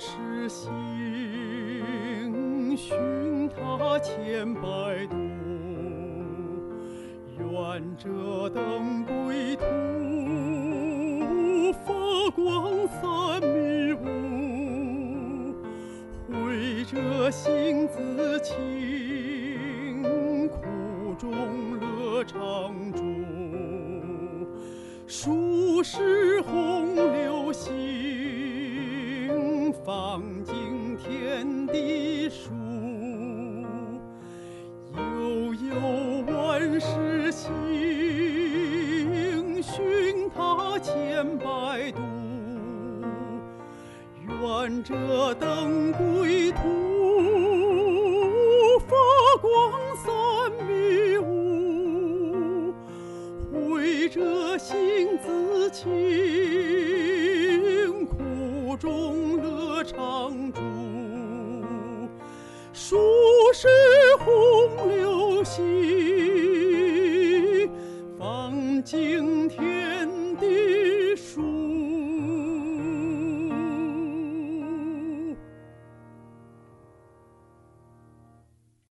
是心寻他千百度，愿这灯归途发光三迷雾。回这心自，清苦中乐常驻，数十红流星。放尽天地数。悠悠万事行，寻他千百度。愿这灯归途，发光三米五。绘者心自清，苦中乐常驻，数是红柳细，放晴天。